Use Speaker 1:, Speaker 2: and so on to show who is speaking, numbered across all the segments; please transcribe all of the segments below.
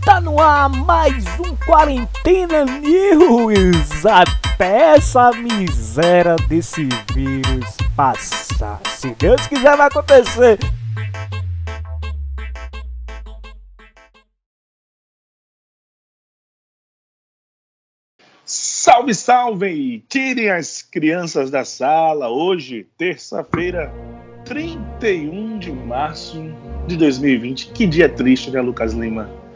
Speaker 1: Está no ar mais um Quarentena News até essa miséria desse vírus passar. Se Deus quiser, vai acontecer.
Speaker 2: Salve, salve! Tirem as crianças da sala. Hoje, terça-feira, 31 de março de 2020. Que dia triste, né, Lucas Lima?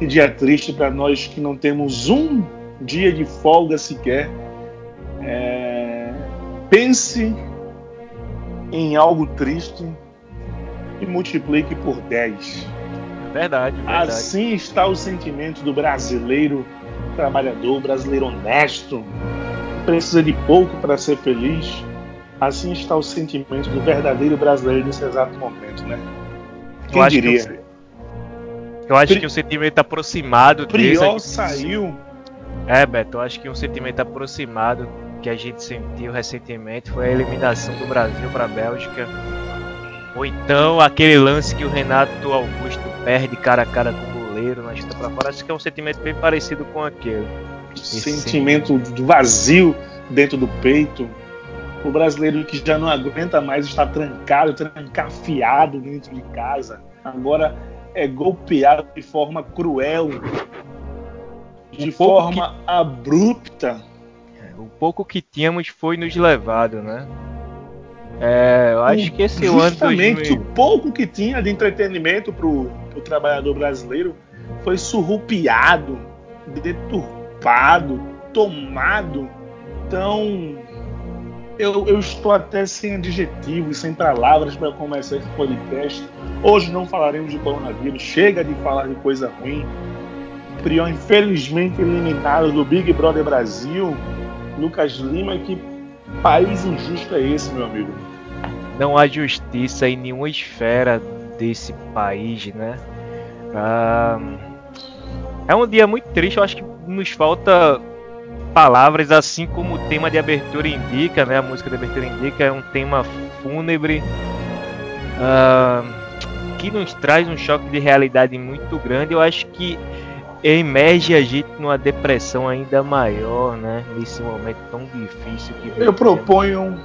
Speaker 2: Que dia triste para nós que não temos um dia de folga sequer. É... Pense em algo triste e multiplique por 10.
Speaker 3: É verdade, verdade.
Speaker 2: Assim está o sentimento do brasileiro trabalhador, brasileiro honesto, precisa de pouco para ser feliz. Assim está o sentimento do verdadeiro brasileiro nesse exato momento, né? Quem
Speaker 3: eu
Speaker 2: diria?
Speaker 3: Eu, acho Pri... que o sentimento aproximado
Speaker 2: Priol saiu.
Speaker 3: É, Beto, eu acho que um sentimento aproximado que a gente sentiu recentemente foi a eliminação do Brasil para a Bélgica. Ou então aquele lance que o Renato Augusto perde cara a cara com o goleiro na chuta para fora. Acho que é um sentimento bem parecido com aquele.
Speaker 2: sentimento do vazio dentro do peito. O brasileiro que já não aguenta mais estar trancado, trancafiado dentro de casa. Agora é golpeado de forma cruel, de um forma que... abrupta
Speaker 3: o pouco que tínhamos foi nos levado, né? É, eu acho que esse ano.
Speaker 2: Justamente o pouco que tinha de entretenimento pro, pro trabalhador brasileiro foi surrupiado, deturpado, tomado. Então, eu, eu estou até sem adjetivos, sem palavras para começar esse podcast. Hoje não falaremos de coronavírus, chega de falar de coisa ruim. Prion, infelizmente, eliminado do Big Brother Brasil. Lucas Lima, que país injusto é esse, meu amigo?
Speaker 3: Não há justiça em nenhuma esfera desse país, né? Ah, é um dia muito triste, eu acho que nos falta palavras, assim como o tema de abertura indica, né? A música de abertura indica é um tema fúnebre ah, que nos traz um choque de realidade muito grande. Eu acho que emerge a gente numa depressão ainda maior, né? Nesse momento tão difícil que
Speaker 2: Eu proponho,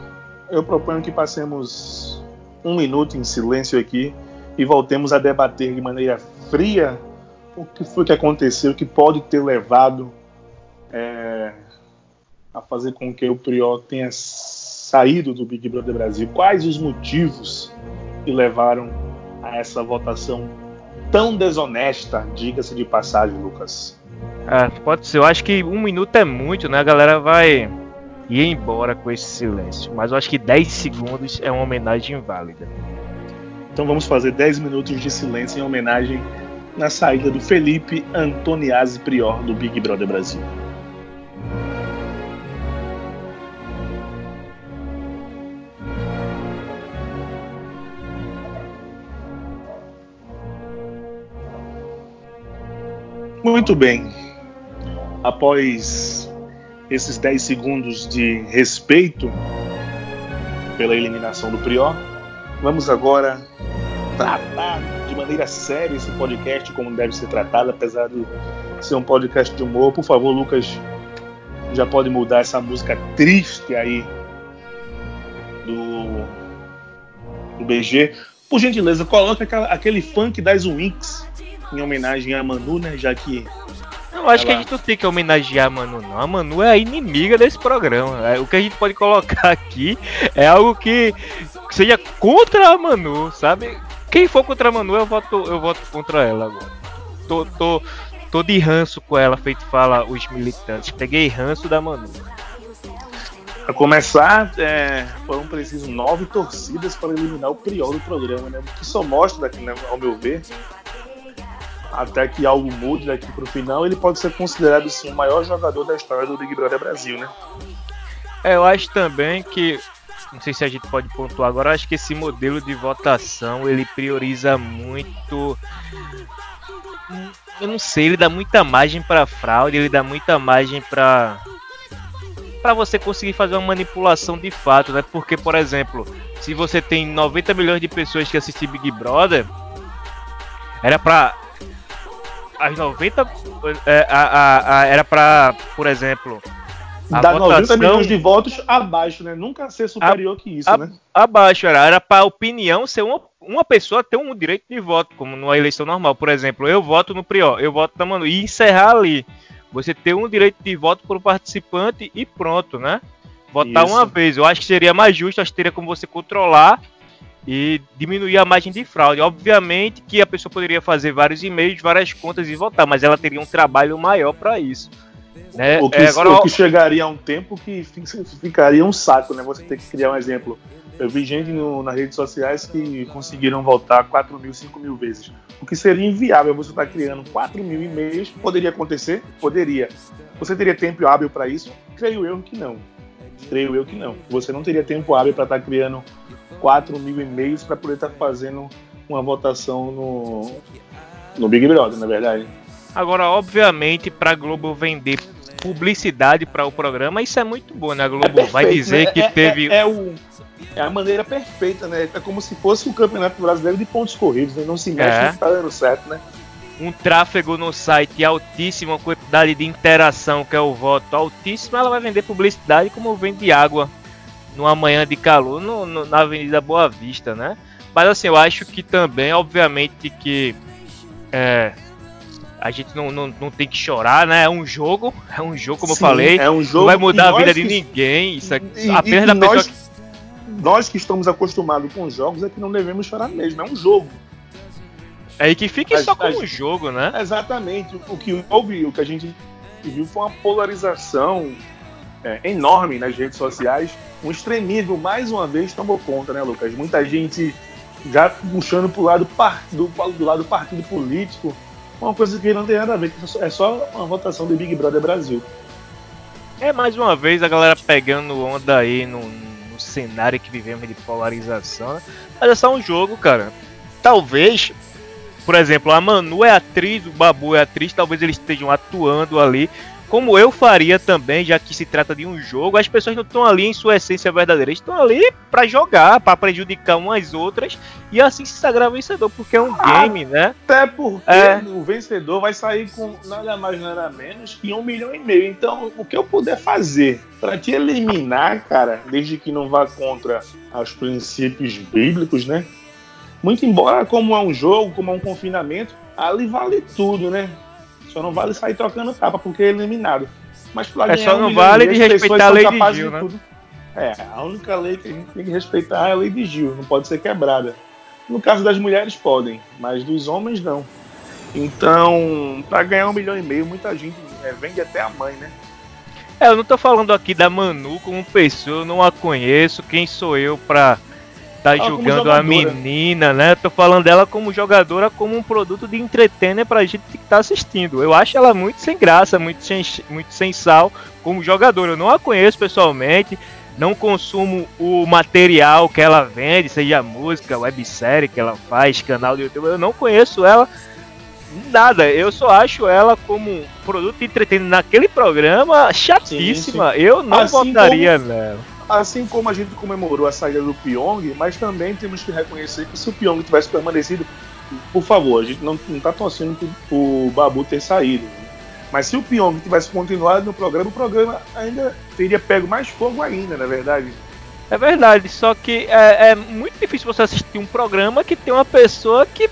Speaker 2: eu proponho que passemos um minuto em silêncio aqui e voltemos a debater de maneira fria o que foi que aconteceu, o que pode ter levado é, a fazer com que o Prior tenha saído do Big Brother Brasil. Quais os motivos que levaram a essa votação tão desonesta, diga-se de passagem, Lucas.
Speaker 3: Ah, pode ser. Eu acho que um minuto é muito, né? A galera vai ir embora com esse silêncio. Mas eu acho que 10 segundos é uma homenagem válida.
Speaker 2: Então vamos fazer 10 minutos de silêncio em homenagem na saída do Felipe Antoniazzi Prior do Big Brother Brasil. Muito bem. Após esses 10 segundos de respeito pela eliminação do Prior, vamos agora tratar de maneira séria esse podcast como deve ser tratado, apesar de ser um podcast de humor. Por favor, Lucas, já pode mudar essa música triste aí do, do BG. Por gentileza, coloca aquele funk das Winx em homenagem a Manu, né? Já que.
Speaker 3: Eu acho ela... que a gente não tem que homenagear a Manu, não. A Manu é a inimiga desse programa. É, o que a gente pode colocar aqui é algo que, seja contra a Manu, sabe? Quem for contra a Manu, eu voto, eu voto contra ela agora. Tô, tô, tô de ranço com ela, feito fala os militantes. Peguei ranço da Manu.
Speaker 2: Para começar, é, foram precisas nove torcidas para eliminar o Priol do programa, né? O que só mostra, né, ao meu ver, até que algo mude daqui para o final, ele pode ser considerado sim o maior jogador da história do Big Brother Brasil, né?
Speaker 3: É, eu acho também que não sei se a gente pode pontuar agora, acho que esse modelo de votação ele prioriza muito eu não sei, ele dá muita margem para fraude, ele dá muita margem para para você conseguir fazer uma manipulação de fato, né? Porque, por exemplo, se você tem 90 milhões de pessoas que assistem Big Brother, era para as 90 é, a, a, a, era para, por exemplo,
Speaker 2: a Dá votação, 90 milhões de votos abaixo, né? Nunca ser superior que isso, né?
Speaker 3: Abaixo, era, era para opinião ser uma, uma pessoa ter um direito de voto, como numa eleição normal. Por exemplo, eu voto no Prior, eu voto na Manu, e encerrar ali. Você ter um direito de voto para o participante e pronto, né? Votar isso. uma vez. Eu acho que seria mais justo, acho que teria como você controlar e diminuir a margem de fraude. Obviamente que a pessoa poderia fazer vários e-mails, várias contas e votar, mas ela teria um trabalho maior para isso.
Speaker 2: Né? O, que, é, agora, o que chegaria a um tempo que ficaria um saco, né? Você ter que criar um exemplo. Eu vi gente no, nas redes sociais que conseguiram votar 4 mil, 5 mil vezes. O que seria inviável você estar tá criando 4 mil e-mails. Poderia acontecer? Poderia. Você teria tempo hábil para isso? Creio eu que não. Creio eu que não. Você não teria tempo hábil para estar tá criando 4 mil e-mails para poder estar tá fazendo uma votação no, no Big Brother, na é verdade.
Speaker 3: Agora, obviamente, para a Globo vender publicidade para o programa, isso é muito bom, né? A Globo é perfeito, vai dizer né? que
Speaker 2: é,
Speaker 3: teve.
Speaker 2: É, é, o, é a maneira perfeita, né? É como se fosse o campeonato brasileiro de pontos corridos, né? Não se mexe, é. não tá dando certo, né?
Speaker 3: Um tráfego no site altíssimo, uma quantidade de interação, que é o voto altíssimo, ela vai vender publicidade como vende água numa manhã de calor no, no, na Avenida Boa Vista, né? Mas assim, eu acho que também, obviamente, que é, a gente não, não, não tem que chorar, né? É um jogo, é um jogo, como Sim, eu falei.
Speaker 2: É um jogo
Speaker 3: não vai mudar a vida que... de ninguém. Isso é e, apenas da
Speaker 2: pessoa nós, que... nós que estamos acostumados com jogos é que não devemos chorar mesmo. É um jogo.
Speaker 3: É que fique só como um jogo, né?
Speaker 2: Exatamente. O que houve, o que a gente viu foi uma polarização é, enorme nas redes sociais. Um extremismo, mais uma vez, tomou conta, né, Lucas? Muita gente já puxando pro lado do, do lado do partido político, uma coisa que não tem nada a ver, é só uma votação do Big Brother Brasil.
Speaker 3: É mais uma vez a galera pegando onda aí no, no cenário que vivemos de polarização, né? mas é só um jogo, cara. Talvez, por exemplo, a Manu é atriz, o Babu é atriz, talvez eles estejam atuando ali como eu faria também, já que se trata de um jogo, as pessoas não estão ali em sua essência verdadeira, estão ali para jogar, para prejudicar umas outras e assim se sagrar vencedor, porque é um game, né?
Speaker 2: Até porque é. o vencedor vai sair com nada mais nada menos que um milhão e meio. Então, o que eu puder fazer para te eliminar, cara, desde que não vá contra os princípios bíblicos, né? Muito embora como é um jogo, como é um confinamento, ali vale tudo, né? Só não vale sair trocando capa porque é eliminado. Mas
Speaker 3: pra é só não vale de respeitar a lei de Gil, de né?
Speaker 2: É, a única lei que a gente tem que respeitar é a lei de Gil, não pode ser quebrada. No caso das mulheres podem, mas dos homens não. Então, para ganhar um milhão e meio, muita gente é, vende até a mãe, né?
Speaker 3: É, eu não tô falando aqui da Manu como pessoa, eu não a conheço, quem sou eu pra tá julgando a menina, né? Tô falando dela como jogadora, como um produto de entretenimento pra gente que tá assistindo. Eu acho ela muito sem graça, muito sem, muito sem sal como jogadora. Eu não a conheço pessoalmente, não consumo o material que ela vende, seja música, websérie que ela faz, canal do YouTube. Eu não conheço ela nada. Eu só acho ela como produto de entretenimento naquele programa chatíssima. Sim, sim. Eu não assim votaria como... nela
Speaker 2: Assim como a gente comemorou a saída do Pyong, mas também temos que reconhecer que se o Pyong tivesse permanecido, por favor, a gente não, está torcendo para o Babu ter saído. Mas se o Pyong tivesse continuado no programa, o programa ainda teria pego mais fogo ainda, na é verdade.
Speaker 3: É verdade, só que é, é, muito difícil você assistir um programa que tem uma pessoa que,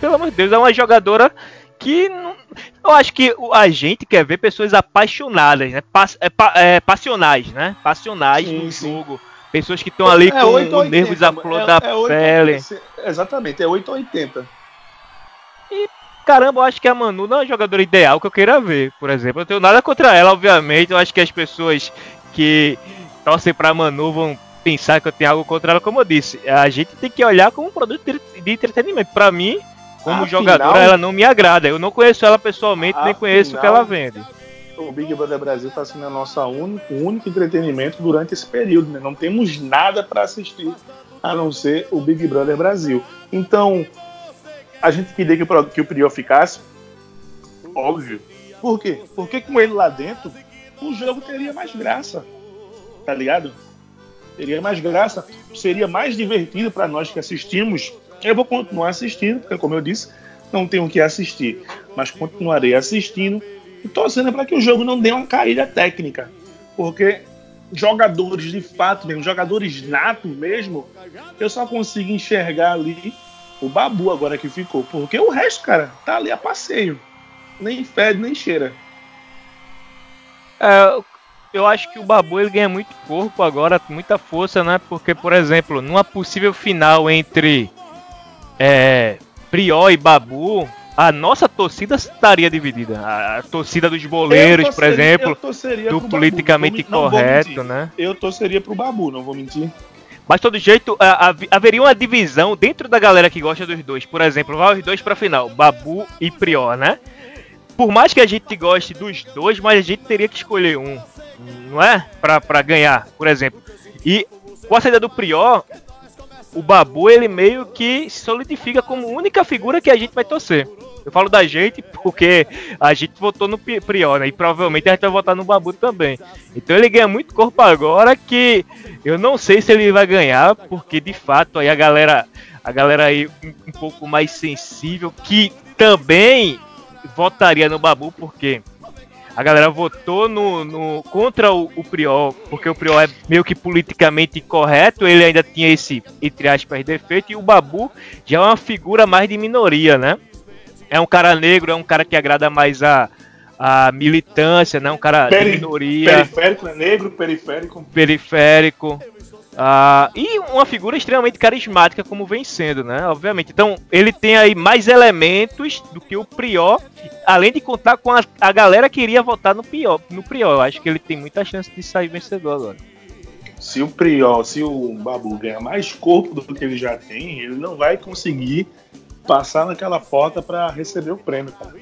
Speaker 3: pelo amor de Deus, é uma jogadora que não, eu acho que a gente quer ver pessoas apaixonadas, né? é, é, passionais, né? Passionais sim, no sim. jogo. Pessoas que estão ali é, com os nervos à flor é, da é pele.
Speaker 2: exatamente, é 8 ou 80.
Speaker 3: E caramba, eu acho que a Manu não é a jogadora ideal que eu queira ver, por exemplo. Eu tenho nada contra ela, obviamente. Eu acho que as pessoas que torcem pra Manu vão pensar que eu tenho algo contra ela, como eu disse. A gente tem que olhar como um produto de entretenimento. Para mim, como Afinal, jogadora, ela não me agrada. Eu não conheço ela pessoalmente, nem conheço o que ela vende.
Speaker 2: O Big Brother Brasil está sendo o nosso único, único entretenimento durante esse período. Né? Não temos nada para assistir a não ser o Big Brother Brasil. Então, a gente queria que o, que o Prior ficasse? Óbvio. Por quê? Porque com ele lá dentro, o jogo teria mais graça. Tá ligado? Teria mais graça, seria mais divertido para nós que assistimos eu vou continuar assistindo, porque, como eu disse, não tenho o que assistir. mas continuarei assistindo e torcendo para que o jogo não dê uma caída técnica. Porque jogadores de fato mesmo, jogadores natos mesmo, eu só consigo enxergar ali o Babu agora que ficou. Porque o resto, cara, tá ali a passeio. Nem fede, nem cheira.
Speaker 3: É, eu acho que o Babu ele ganha muito corpo agora, muita força, né? Porque, por exemplo, numa possível final entre é, Prió e Babu, a nossa torcida estaria dividida. A, a torcida dos boleiros, torceria, por exemplo, do politicamente correto, né?
Speaker 2: Eu torceria pro Babu, não vou mentir.
Speaker 3: Mas, todo jeito, a, a, haveria uma divisão dentro da galera que gosta dos dois. Por exemplo, vai os dois pra final, Babu e Prior, né? Por mais que a gente goste dos dois, mas a gente teria que escolher um, não é? Pra, pra ganhar, por exemplo. E com a saída do Prior, o Babu, ele meio que se solidifica como única figura que a gente vai torcer. Eu falo da gente porque a gente votou no Prior, né? E provavelmente a gente vai votar no Babu também. Então ele ganha muito corpo agora que eu não sei se ele vai ganhar, porque de fato aí a galera, a galera aí um, um pouco mais sensível que também votaria no Babu, porque a galera votou no, no contra o, o, Priol, porque o Priol é meio que politicamente correto, ele ainda tinha esse, entre aspas, defeito, e o Babu já é uma figura mais de minoria, né? é um cara negro, é um cara que agrada mais a, a militância, né? Um cara Peri, de minoria.
Speaker 2: Periférico, é negro, periférico.
Speaker 3: Periférico. Uh, e uma figura extremamente carismática, como vem sendo, né? Obviamente. Então, ele tem aí mais elementos do que o Prior, além de contar com a, a galera que iria votar no Prior. No Prior, eu acho que ele tem muita chance de sair vencedor agora.
Speaker 2: Se o Prior, se o Babu ganhar mais corpo do que ele já tem, ele não vai conseguir passar naquela porta para receber o prêmio, cara.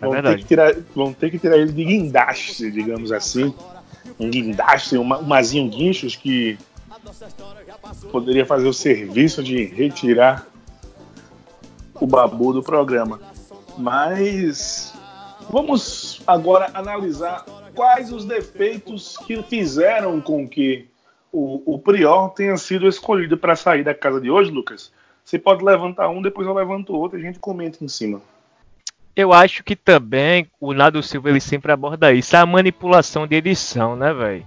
Speaker 2: É vão, ter que tirar, vão ter que tirar ele de guindaste, digamos assim. Um guindaste, uma, um mazinho guinchos que poderia fazer o serviço de retirar o babu do programa. Mas vamos agora analisar quais os defeitos que fizeram com que o, o Prior tenha sido escolhido para sair da casa de hoje, Lucas. Você pode levantar um, depois eu levanto outro e a gente comenta em cima.
Speaker 3: Eu acho que também o Nado Silva ele sempre aborda isso, a manipulação de edição, né, velho?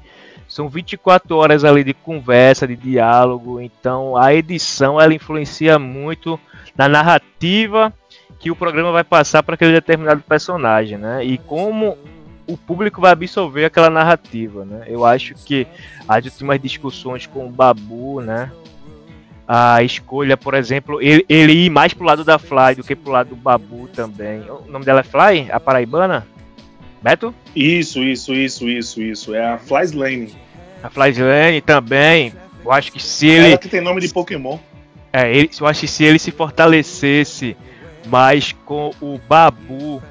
Speaker 3: São 24 horas ali de conversa, de diálogo, então a edição ela influencia muito na narrativa que o programa vai passar para aquele determinado personagem, né? E como o público vai absorver aquela narrativa, né? Eu acho que as últimas discussões com o Babu, né? a escolha, por exemplo, ele, ele ir mais pro lado da Fly do que pro lado do Babu também. O nome dela é Fly? A paraibana? Beto?
Speaker 2: Isso, isso, isso, isso, isso. É a Fly Slane.
Speaker 3: A Fly Slane também. Eu acho que se ele. Ela
Speaker 2: que tem nome de Pokémon.
Speaker 3: É, ele, eu acho que se ele se fortalecesse mais com o Babu,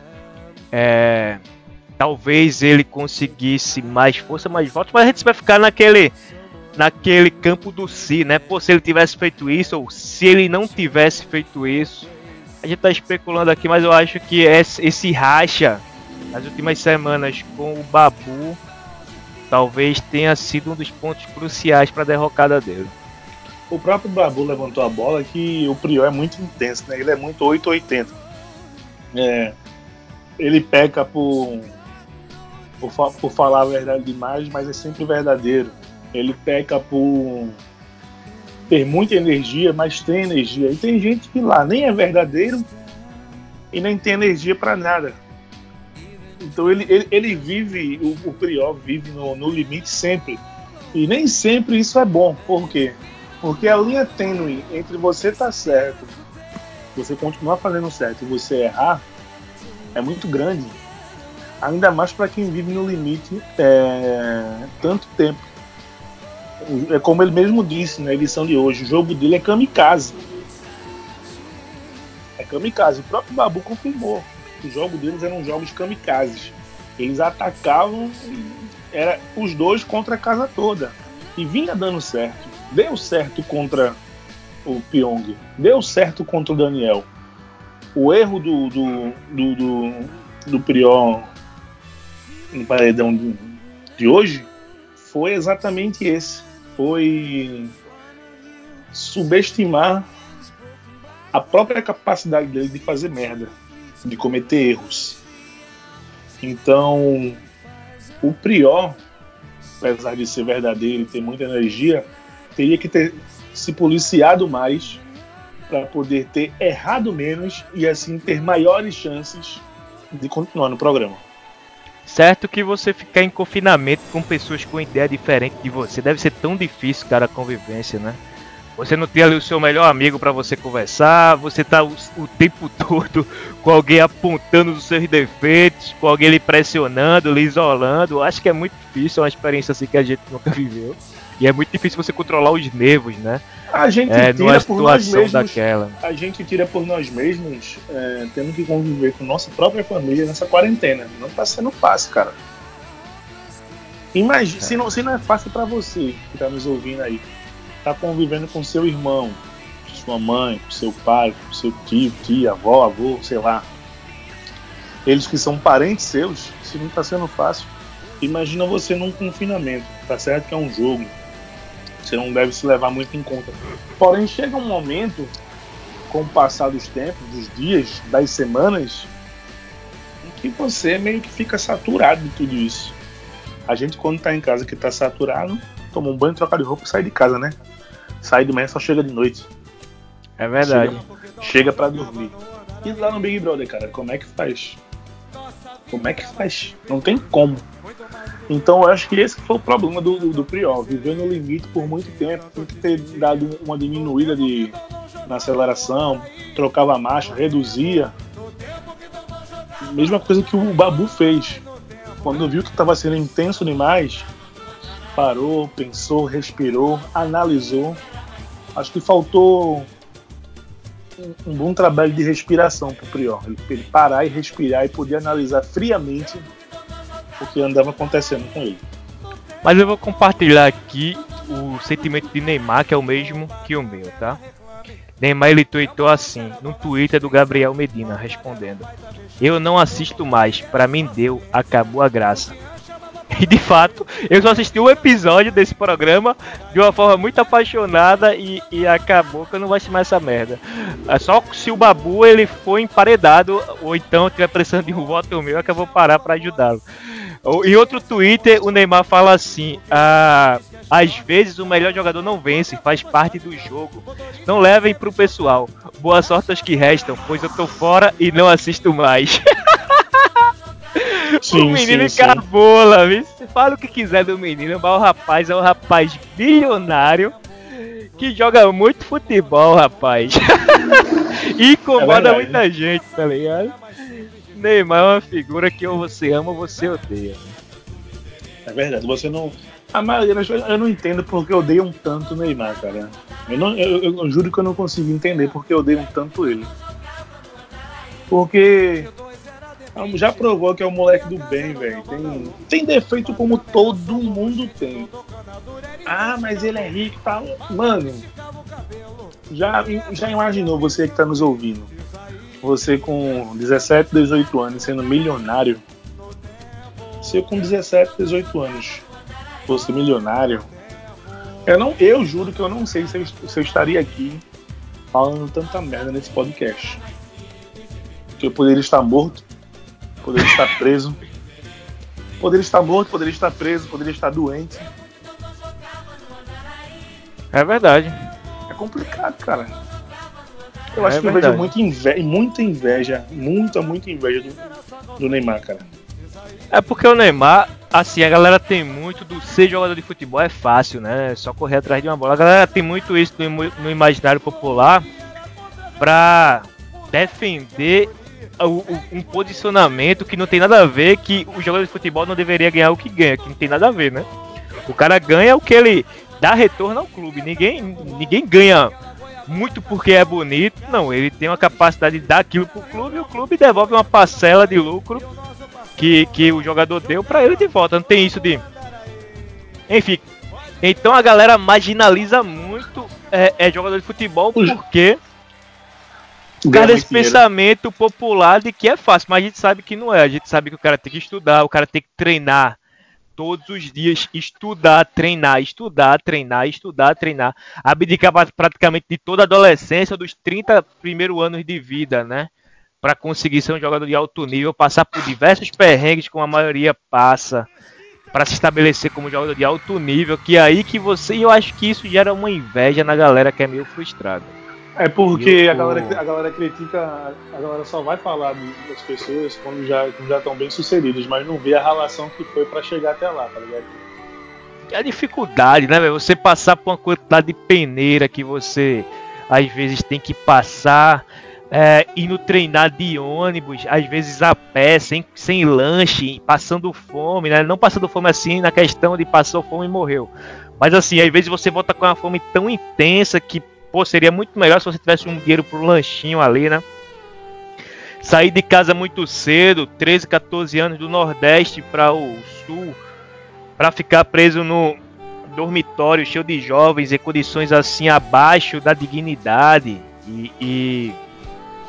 Speaker 3: é, talvez ele conseguisse mais força, mais votos, mas a gente vai ficar naquele naquele campo do si, né? Pô, se ele tivesse feito isso, ou se ele não tivesse feito isso. A gente tá especulando aqui, mas eu acho que esse racha nas últimas semanas com o Babu talvez tenha sido um dos pontos cruciais para a derrocada dele.
Speaker 2: O próprio Babu levantou a bola que o Prior é muito intenso, né? Ele é muito 880. É, ele peca por, por, por falar a verdade demais, mas é sempre verdadeiro ele peca por ter muita energia, mas tem energia. E tem gente que lá nem é verdadeiro e nem tem energia para nada. Então ele, ele, ele vive, o, o vive no, no limite sempre. E nem sempre isso é bom. Por quê? Porque a linha tênue entre você estar tá certo, você continuar fazendo certo e você errar é muito grande. Ainda mais para quem vive no limite é, tanto tempo é como ele mesmo disse na edição de hoje, o jogo dele é kamikaze. É kamikaze. O próprio Babu confirmou. O jogo deles eram jogos kamikazes. Eles atacavam era os dois contra a casa toda. E vinha dando certo. Deu certo contra o Pyong. Deu certo contra o Daniel. O erro do, do, do, do, do Prior no paredão de, de hoje foi exatamente esse foi subestimar a própria capacidade dele de fazer merda. De cometer erros. Então, o Prior, apesar de ser verdadeiro e ter muita energia, teria que ter se policiado mais para poder ter errado menos e assim ter maiores chances de continuar no programa.
Speaker 3: Certo que você ficar em confinamento com pessoas com ideia diferente de você deve ser tão difícil, cara, a convivência, né? Você não tem ali o seu melhor amigo para você conversar, você tá o, o, tempo todo com alguém apontando os seus defeitos, com alguém lhe pressionando, lhe isolando. Acho que é muito difícil, é uma experiência assim que a gente nunca viveu. E é muito difícil você controlar os nervos, né?
Speaker 2: A gente é, tira por nós mesmos. Daquela. A gente tira por nós mesmos, é, tendo que conviver com nossa própria família nessa quarentena. Não tá sendo fácil, cara. Imagina, é. se, não, se não é fácil para você que tá nos ouvindo aí, tá convivendo com seu irmão, sua mãe, seu pai, seu tio, tia, avó, avô, sei lá. Eles que são parentes seus, se não tá sendo fácil. Imagina você num confinamento, tá certo que é um jogo, você não deve se levar muito em conta. Porém, chega um momento, com o passar dos tempos, dos dias, das semanas, em que você meio que fica saturado de tudo isso. A gente, quando tá em casa que tá saturado, toma um banho, troca de roupa e sai de casa, né? Sai de manhã só chega de noite.
Speaker 3: É verdade.
Speaker 2: Chega, chega para dormir. E lá no Big Brother, cara, como é que faz? Como é que faz? Não tem como. Então eu acho que esse foi o problema do, do, do Priol. Viveu no limite por muito tempo, tem que ter dado uma diminuída de, na aceleração, trocava a marcha, reduzia. Mesma coisa que o Babu fez. Quando viu que estava sendo intenso demais, parou, pensou, respirou, analisou. Acho que faltou um, um bom trabalho de respiração para o Prior. Ele parar e respirar e poder analisar friamente o que andava acontecendo com ele.
Speaker 3: Mas eu vou compartilhar aqui o sentimento de Neymar, que é o mesmo que o meu, tá? Neymar ele tweetou assim, no Twitter do Gabriel Medina, respondendo: Eu não assisto mais, para mim deu, acabou a graça. E de fato, eu só assisti um episódio desse programa de uma forma muito apaixonada e, e acabou que eu não vou assistir mais essa merda. É só se o Babu ele foi emparedado ou então tiver precisando de um voto meu, é que eu vou parar para ajudá-lo. Em outro Twitter, o Neymar fala assim: ah, às vezes o melhor jogador não vence, faz parte do jogo. Não levem pro pessoal. Boa sorte aos que restam, pois eu tô fora e não assisto mais. Sim, o menino sim, encabola, sim. fala o que quiser do menino, mas o rapaz é um rapaz bilionário que joga muito futebol, rapaz. e incomoda é muita gente, tá ligado? Neymar é uma figura que ou você ama ou você odeia.
Speaker 2: É verdade, você não. A maioria das eu não entendo porque odeiam tanto o Neymar, cara. Eu, não, eu, eu, juro que eu não consigo entender porque odeiam tanto ele. Porque já provou que é o moleque do bem, velho. Tem, tem defeito como todo mundo tem. Ah, mas ele é rico tá... Mano, já, já imaginou você que tá nos ouvindo? Você com 17, 18 anos sendo milionário. Eu com 17, 18 anos fosse milionário, eu, não, eu juro que eu não sei se eu, se eu estaria aqui falando tanta merda nesse podcast. Que eu poderia estar morto, poderia estar preso, poderia estar morto, poderia estar preso, poderia estar doente.
Speaker 3: É verdade.
Speaker 2: É complicado, cara. Eu acho é que eu vejo muita inveja, muita inveja, muita, muita inveja do, do Neymar, cara.
Speaker 3: É porque o Neymar, assim, a galera tem muito do ser jogador de futebol é fácil, né? É só correr atrás de uma bola. A galera tem muito isso no, no imaginário popular pra defender um posicionamento que não tem nada a ver, que o jogador de futebol não deveria ganhar o que ganha, que não tem nada a ver, né? O cara ganha o que ele dá retorno ao clube. Ninguém, ninguém ganha muito porque é bonito. Não, ele tem uma capacidade de dar aquilo pro clube e o clube devolve uma parcela de lucro que, que o jogador deu para ele de volta. Não tem isso de. Enfim. Então a galera marginaliza muito é, é jogador de futebol porque. Cara, esse pensamento popular de que é fácil, mas a gente sabe que não é. A gente sabe que o cara tem que estudar, o cara tem que treinar todos os dias, estudar, treinar, estudar, treinar, estudar, treinar, abdicar praticamente de toda a adolescência, dos 30 primeiros anos de vida, né? para conseguir ser um jogador de alto nível, passar por diversos perrengues como a maioria passa, para se estabelecer como jogador de alto nível, que é aí que você, e eu acho que isso gera uma inveja na galera que é meio frustrada.
Speaker 2: É porque a galera, a galera critica, a galera só vai falar das pessoas quando já, quando já estão bem sucedidas, mas não vê a relação que foi para chegar até lá, tá ligado?
Speaker 3: É a dificuldade, né, velho? Você passar por uma quantidade de peneira que você às vezes tem que passar, é, indo treinar de ônibus, às vezes a pé, sem, sem lanche, passando fome, né? Não passando fome assim na questão de passou fome e morreu. Mas assim, às vezes você volta com uma fome tão intensa que Pô, seria muito melhor se você tivesse um dinheiro pro lanchinho ali, né? Sair de casa muito cedo, 13, 14 anos do Nordeste para o Sul, para ficar preso no dormitório cheio de jovens em condições assim abaixo da dignidade e, e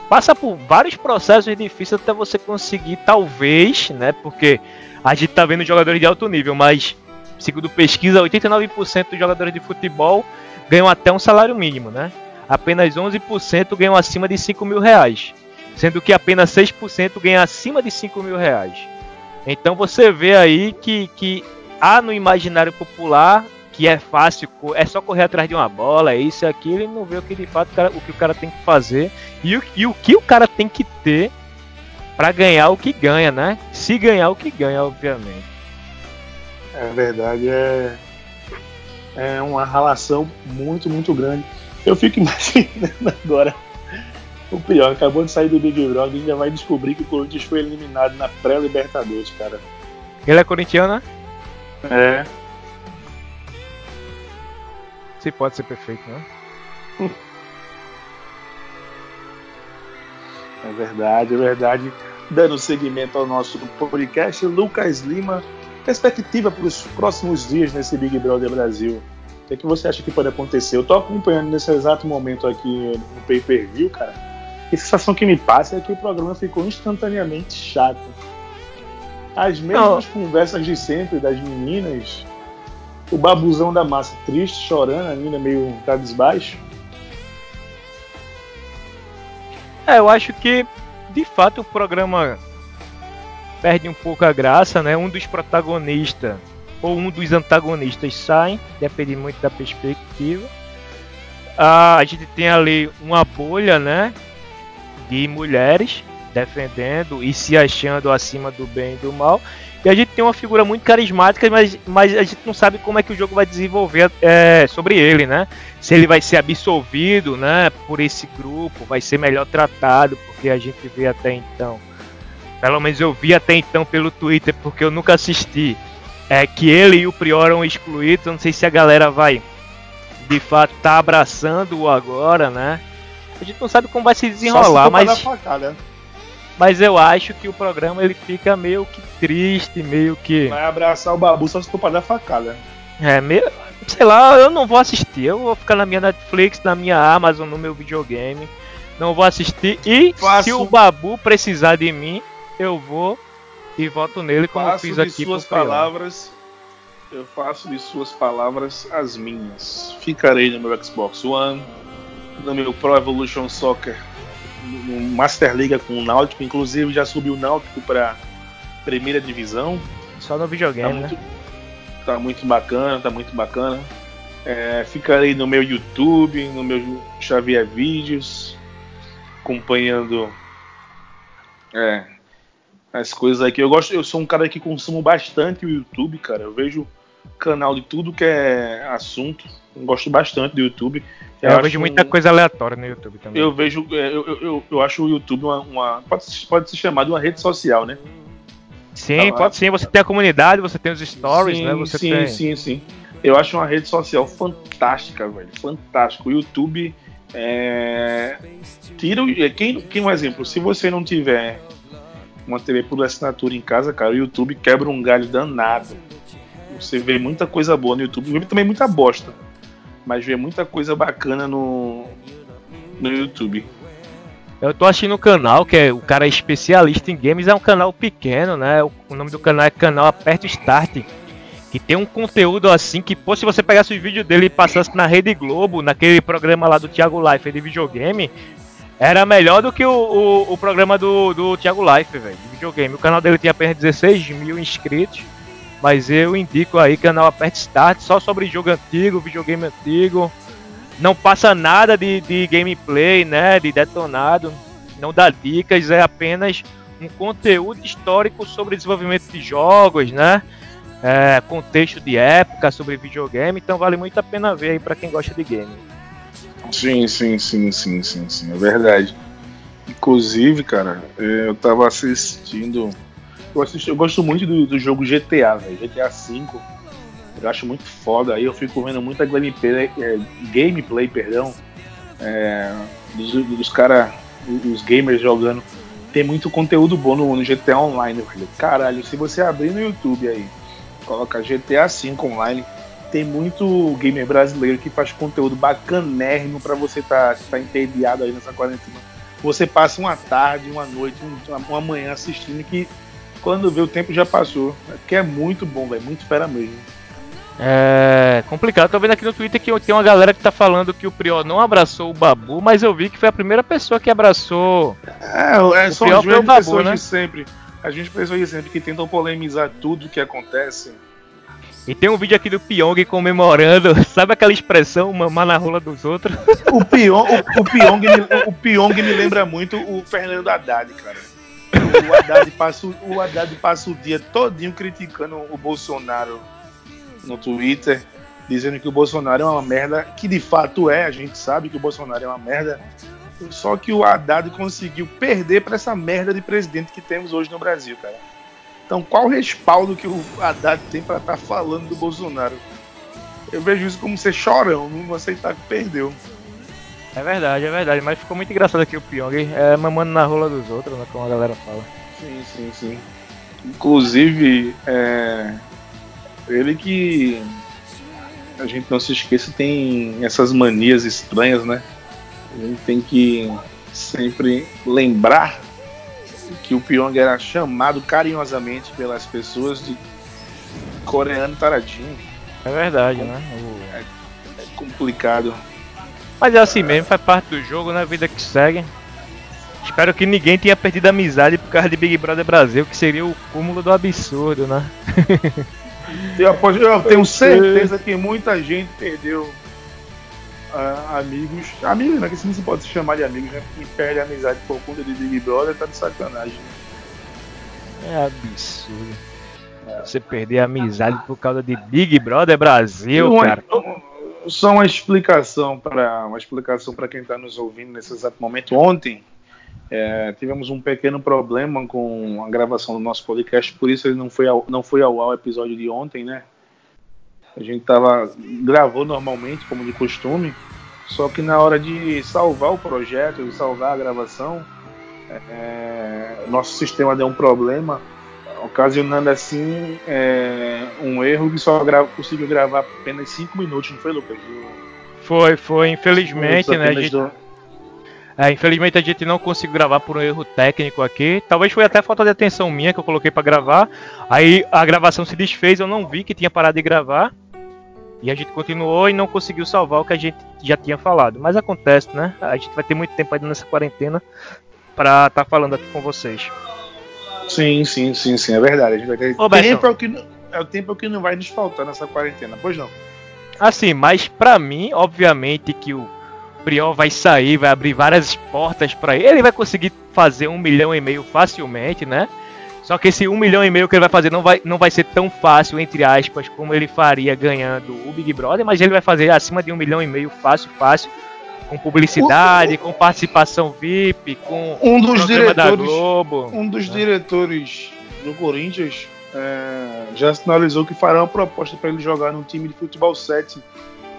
Speaker 3: passa por vários processos difíceis até você conseguir, talvez, né? Porque a gente tá vendo jogadores de alto nível, mas segundo pesquisa, 89% dos jogadores de futebol ganham até um salário mínimo, né? Apenas 11% ganham acima de 5 mil reais, sendo que apenas 6% ganham acima de 5 mil reais. Então você vê aí que, que há no imaginário popular que é fácil, é só correr atrás de uma bola, é isso e aquilo, e não vê o que de fato o, cara, o que o cara tem que fazer e o, e o que o cara tem que ter para ganhar o que ganha, né? Se ganhar o que ganha, obviamente.
Speaker 2: É verdade, é é uma relação muito, muito grande. Eu fico imaginando agora. O pior, acabou de sair do Big Brother e ainda vai descobrir que o Corinthians foi eliminado na pré-Libertadores, cara.
Speaker 3: Ele é corintiano, né?
Speaker 2: É.
Speaker 3: Se pode ser perfeito, né?
Speaker 2: É verdade, é verdade. Dando seguimento ao nosso podcast, Lucas Lima perspectiva para os próximos dias nesse Big Brother Brasil? O que, é que você acha que pode acontecer? Eu tô acompanhando nesse exato momento aqui no pay per view, cara. E a sensação que me passa é que o programa ficou instantaneamente chato. As mesmas Não. conversas de sempre das meninas, o babuzão da massa triste, chorando ainda, meio cabisbaixo.
Speaker 3: É, eu acho que de fato o programa perde um pouco a graça, né? Um dos protagonistas ou um dos antagonistas saem, depende muito da perspectiva. Ah, a gente tem ali uma bolha, né? De mulheres defendendo e se achando acima do bem e do mal. E a gente tem uma figura muito carismática, mas, mas a gente não sabe como é que o jogo vai desenvolver é, sobre ele, né? Se ele vai ser absolvido, né, por esse grupo, vai ser melhor tratado, porque a gente vê até então pelo menos eu vi até então pelo Twitter, porque eu nunca assisti, é que ele e o Prior eram excluídos. Eu não sei se a galera vai de fato tá abraçando-o agora, né? A gente não sabe como vai se desenrolar, se mas. Mas eu acho que o programa ele fica meio que triste, meio que.
Speaker 2: Vai abraçar o babu só se for pra dar facada.
Speaker 3: É, meio. Sei lá, eu não vou assistir. Eu vou ficar na minha Netflix, na minha Amazon, no meu videogame. Não vou assistir. E Faço... se o babu precisar de mim, eu vou e voto nele como faço fiz aqui.
Speaker 2: De suas palavras, eu faço de suas palavras as minhas. Ficarei no meu Xbox One, no meu Pro Evolution Soccer, no Master Liga com o Náutico, inclusive já subiu o Náutico para primeira divisão.
Speaker 3: Só no videogame,
Speaker 2: tá muito, né? Tá muito bacana, tá muito bacana. É, ficarei no meu YouTube, no meu Xavier Vídeos, acompanhando é, as coisas aqui. Eu gosto, eu sou um cara que consumo bastante o YouTube, cara. Eu vejo canal de tudo que é assunto. Eu gosto bastante do YouTube.
Speaker 3: Eu, eu vejo muita um... coisa aleatória no YouTube também.
Speaker 2: Eu vejo, é, eu, eu, eu, eu acho o YouTube uma, uma, pode, pode ser chamado uma rede social, né?
Speaker 3: Sim, ah, pode sim. Você tem a comunidade, você tem os stories,
Speaker 2: sim,
Speaker 3: né? Você
Speaker 2: sim,
Speaker 3: tem...
Speaker 2: sim, sim. Eu acho uma rede social fantástica, velho. Fantástico. O YouTube é... tira quem, quem um exemplo. Se você não tiver uma TV por assinatura em casa, cara, o YouTube quebra um galho danado. Você vê muita coisa boa no YouTube, vê também muita bosta, mas vê muita coisa bacana no, no YouTube.
Speaker 3: Eu tô assistindo um canal que é o cara é especialista em games, é um canal pequeno, né? O, o nome do canal é canal Aperto Start. Que tem um conteúdo assim que, pô, se você pegasse o vídeo dele e passasse na Rede Globo, naquele programa lá do Thiago Life de videogame, Era melhor do que o, o, o programa do, do Thiago Life, velho, de videogame. O canal dele tinha apenas 16 mil inscritos. Mas eu indico aí canal Aperte Start, só sobre jogo antigo, videogame antigo. Não passa nada de, de gameplay, né? De detonado. Não dá dicas, é apenas um conteúdo histórico sobre desenvolvimento de jogos, né? É, contexto de época sobre videogame, então vale muito a pena ver aí para quem gosta de game.
Speaker 2: Sim, sim, sim, sim, sim, sim, é verdade. Inclusive, cara, é, eu tava assistindo. Eu, assisti, eu gosto muito do, do jogo GTA, velho. GTA V. Eu acho muito foda. Aí eu fico vendo muita gameplay, é, gameplay perdão, é, dos, dos caras, os gamers jogando. Tem muito conteúdo bom no, no GTA Online, velho. Caralho, se você abrir no YouTube aí, coloca GTA V Online tem muito gamer brasileiro que faz conteúdo bacanérrimo para você tá, tá entediado aí nessa quarentena. Você passa uma tarde, uma noite, uma, uma manhã assistindo que quando vê o tempo já passou. Que é muito bom, velho, muito fera mesmo.
Speaker 3: É complicado. Tô vendo aqui no Twitter que tem uma galera que tá falando que o Prior não abraçou o Babu, mas eu vi que foi a primeira pessoa que abraçou.
Speaker 2: É, é são as mesmas pessoas né? de sempre. As mesmas pessoas de sempre que tentam polemizar tudo que acontece
Speaker 3: e tem um vídeo aqui do Pyong comemorando, sabe aquela expressão, mamar na rola dos outros?
Speaker 2: O Pyong, o, o, Pyong, o Pyong me lembra muito o Fernando Haddad, cara. O Haddad, passa, o Haddad passa o dia todinho criticando o Bolsonaro no Twitter, dizendo que o Bolsonaro é uma merda, que de fato é, a gente sabe que o Bolsonaro é uma merda, só que o Haddad conseguiu perder para essa merda de presidente que temos hoje no Brasil, cara. Então, qual o respaldo que o Haddad tem para estar tá falando do Bolsonaro? Eu vejo isso como ser chorão, não aceitar que perdeu.
Speaker 3: É verdade, é verdade, mas ficou muito engraçado aqui o Pyong, é mamando na rola dos outros, né, como a galera fala.
Speaker 2: Sim, sim, sim. Inclusive, é... ele que a gente não se esqueça tem essas manias estranhas, né? A gente tem que sempre lembrar que o Pyong era chamado carinhosamente pelas pessoas de coreano taradinho.
Speaker 3: É verdade, né?
Speaker 2: O... É, é, complicado.
Speaker 3: Mas é assim mesmo, faz parte do jogo, né? Vida que segue. Espero que ninguém tenha perdido a amizade por causa de Big Brother Brasil, que seria o cúmulo do absurdo, né?
Speaker 2: Eu tenho certeza que muita gente perdeu uh, amigos. Amigos, né? Que se não se pode se chamar de amigos, né? Quem perde a amizade por conta de Big Brother tá de sacanagem.
Speaker 3: É absurdo. É. Você perder a amizade por causa de Big Brother Brasil, uma, cara.
Speaker 2: Só uma explicação para uma explicação para quem está nos ouvindo nesse exato momento. Ontem é, tivemos um pequeno problema com a gravação do nosso podcast, por isso ele não foi ao, não foi ao, ao episódio de ontem, né? A gente tava gravou normalmente, como de costume, só que na hora de salvar o projeto, de salvar a gravação, é, nosso sistema deu um problema, ocasionando assim é, um erro que só gra conseguiu gravar apenas 5 minutos, não foi, Lucas?
Speaker 3: Foi, foi, infelizmente, né? A gente... do... É, infelizmente a gente não conseguiu gravar por um erro técnico aqui. Talvez foi até falta de atenção minha que eu coloquei para gravar. Aí a gravação se desfez, eu não vi que tinha parado de gravar. E a gente continuou e não conseguiu salvar o que a gente já tinha falado. Mas acontece, né? A gente vai ter muito tempo ainda nessa quarentena para estar tá falando aqui com vocês.
Speaker 2: Sim, sim, sim, sim, é verdade. A gente vai ter Ô, tempo é o, que, é o tempo que não vai nos faltar nessa quarentena, pois não.
Speaker 3: Assim, mas para mim, obviamente que o Priol vai sair, vai abrir várias portas para ele, ele vai conseguir fazer um milhão e meio facilmente, né? Só que esse um milhão e meio que ele vai fazer não vai, não vai ser tão fácil, entre aspas, como ele faria ganhando o Big Brother, mas ele vai fazer acima de um milhão e meio fácil, fácil, com publicidade, com participação VIP, com
Speaker 2: um dos diretores, da Globo. Um dos né? diretores do Corinthians é, já sinalizou que fará uma proposta para ele jogar no time de futebol 7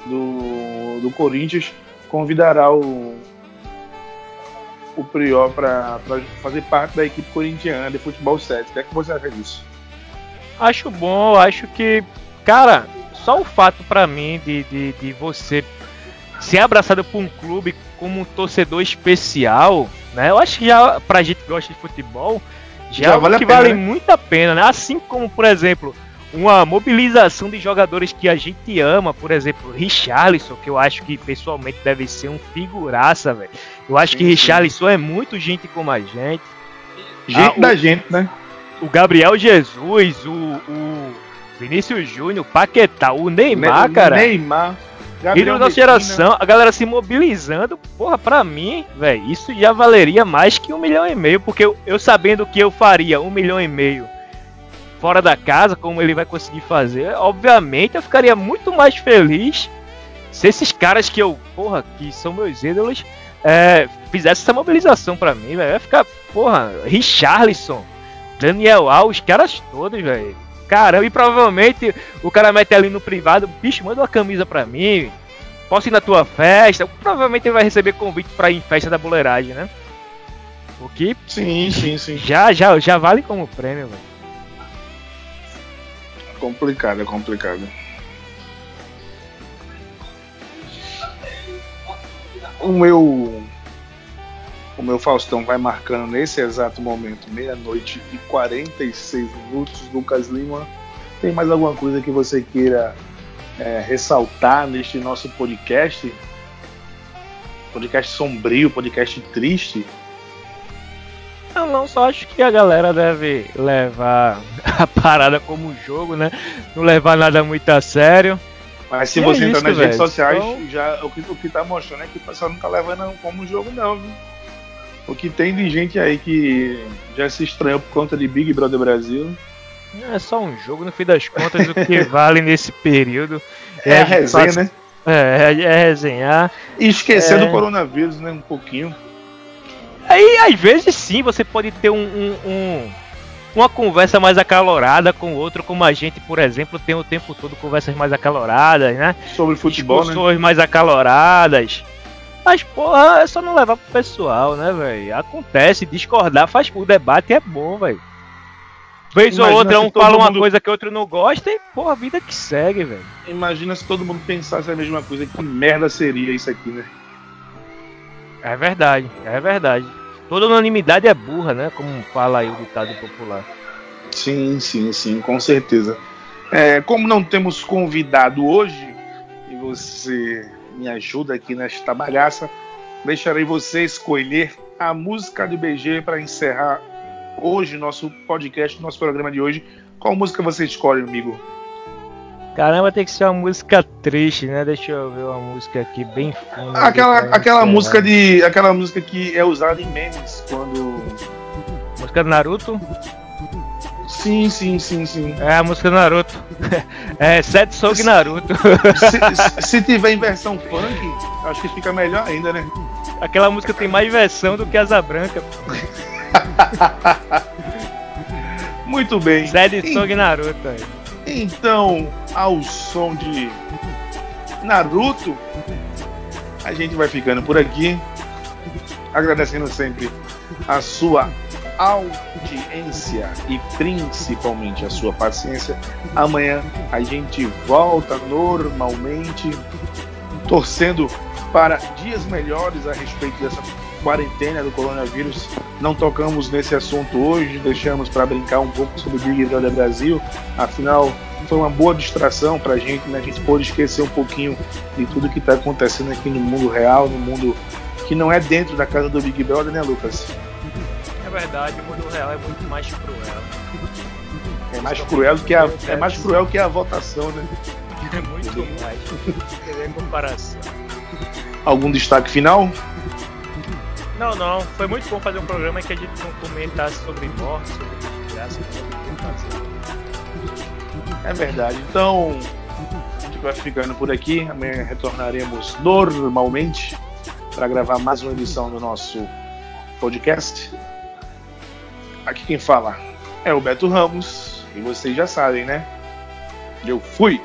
Speaker 2: do, do Corinthians. Convidará o, o Prior para fazer parte da equipe corintiana de futebol 7. O que é que você acha disso?
Speaker 3: Acho bom, acho que, cara, só o fato para mim de, de, de você ser abraçado por um clube como um torcedor especial, né? Eu acho que já pra gente que gosta de futebol, já, já vale que pena, vale né? muito a pena, né? Assim como, por exemplo, uma mobilização de jogadores que a gente ama, por exemplo, Richarlison, que eu acho que pessoalmente deve ser um figuraça, velho. Eu acho sim, que Richarlison é muito gente como a gente.
Speaker 2: Gente ah, da o, gente, né?
Speaker 3: O Gabriel Jesus, o, o Vinícius Júnior, Paquetá, o Neymar, ne cara.
Speaker 2: Neymar.
Speaker 3: Gabriel da nossa geração, a galera se mobilizando, porra, pra mim, velho, isso já valeria mais que um milhão e meio, porque eu, eu sabendo que eu faria um milhão e meio fora da casa, como ele vai conseguir fazer, obviamente eu ficaria muito mais feliz se esses caras que eu, porra, que são meus ídolos, é, fizessem essa mobilização para mim, velho. Vai ficar, porra, Richarlison, Daniel Alves, os caras todos, velho. Caramba, e provavelmente o cara mete ali no privado, bicho, manda uma camisa pra mim, posso ir na tua festa. Provavelmente ele vai receber convite pra ir em festa da boleiragem, né? O que.
Speaker 2: Sim, sim, sim.
Speaker 3: Já, já, já vale como prêmio, velho
Speaker 2: complicado, é complicado. O meu o meu Faustão vai marcando nesse exato momento, meia-noite e 46 minutos. Lucas Lima, tem mais alguma coisa que você queira é, ressaltar neste nosso podcast? Podcast sombrio, podcast triste.
Speaker 3: Eu não só acho que a galera deve levar a parada como jogo, né? Não levar nada muito a sério.
Speaker 2: Mas se e você é entrar nas redes sociais, então... já, o, que, o que tá mostrando é que o pessoal não tá levando como jogo, não, viu? O que tem de gente aí que já se estranhou por conta de Big Brother Brasil.
Speaker 3: É só um jogo, no fim das contas, o que vale nesse período
Speaker 2: é, é a resenha, né?
Speaker 3: É, é, resenhar.
Speaker 2: E esquecer é... do coronavírus, né? Um pouquinho.
Speaker 3: Aí, às vezes, sim, você pode ter um, um, um, uma conversa mais acalorada com o outro, como a gente, por exemplo, tem o tempo todo conversas mais acaloradas, né?
Speaker 2: Sobre futebol, né?
Speaker 3: Discussões né? mais acaloradas. Mas, porra, é só não levar pro pessoal, né, velho? Acontece, discordar faz. O debate é bom, velho. Vez Imagina ou outra, um fala uma coisa que o outro não gosta e, porra, a vida que segue, velho.
Speaker 2: Imagina se todo mundo pensasse a mesma coisa, que merda seria isso aqui, né?
Speaker 3: É verdade, é verdade. Toda unanimidade é burra, né? Como fala aí o ditado popular.
Speaker 2: Sim, sim, sim, com certeza. É, como não temos convidado hoje, e você me ajuda aqui nesta bagaça, deixarei você escolher a música do BG para encerrar hoje nosso podcast, nosso programa de hoje. Qual música você escolhe, amigo?
Speaker 3: Caramba, tem que ser uma música triste, né? Deixa eu ver uma música aqui bem funda.
Speaker 2: Aquela, aquela música de. Aquela música que é usada em memes quando.
Speaker 3: Música do Naruto?
Speaker 2: Sim, sim, sim, sim.
Speaker 3: É a música do Naruto. É Setsug Naruto.
Speaker 2: Se, se, tiver em versão funk, acho que fica melhor ainda, né?
Speaker 3: Aquela música tem mais versão do que Asa Branca.
Speaker 2: Muito bem.
Speaker 3: Setsug Naruto aí.
Speaker 2: Então, ao som de Naruto, a gente vai ficando por aqui, agradecendo sempre a sua audiência e principalmente a sua paciência. Amanhã a gente volta normalmente, torcendo para dias melhores a respeito dessa quarentena do coronavírus. Não tocamos nesse assunto hoje, deixamos para brincar um pouco sobre o Big Brother Brasil. Afinal, foi uma boa distração para a gente, né? A gente pôde esquecer um pouquinho de tudo que está acontecendo aqui no mundo real, no mundo que não é dentro da casa do Big Brother, né, Lucas?
Speaker 3: É verdade, o mundo real é muito mais cruel.
Speaker 2: É mais cruel do que a, é mais cruel que a votação, né?
Speaker 3: É muito mais. Tem comparação.
Speaker 2: Algum destaque final?
Speaker 3: Não, não. Foi muito bom fazer um programa que a gente não comentasse sobre morte, sobre desgraça.
Speaker 2: É verdade. Então, a gente vai ficando por aqui. Amanhã retornaremos normalmente para gravar mais uma edição do nosso podcast. Aqui quem fala é o Beto Ramos. E vocês já sabem, né? Eu fui!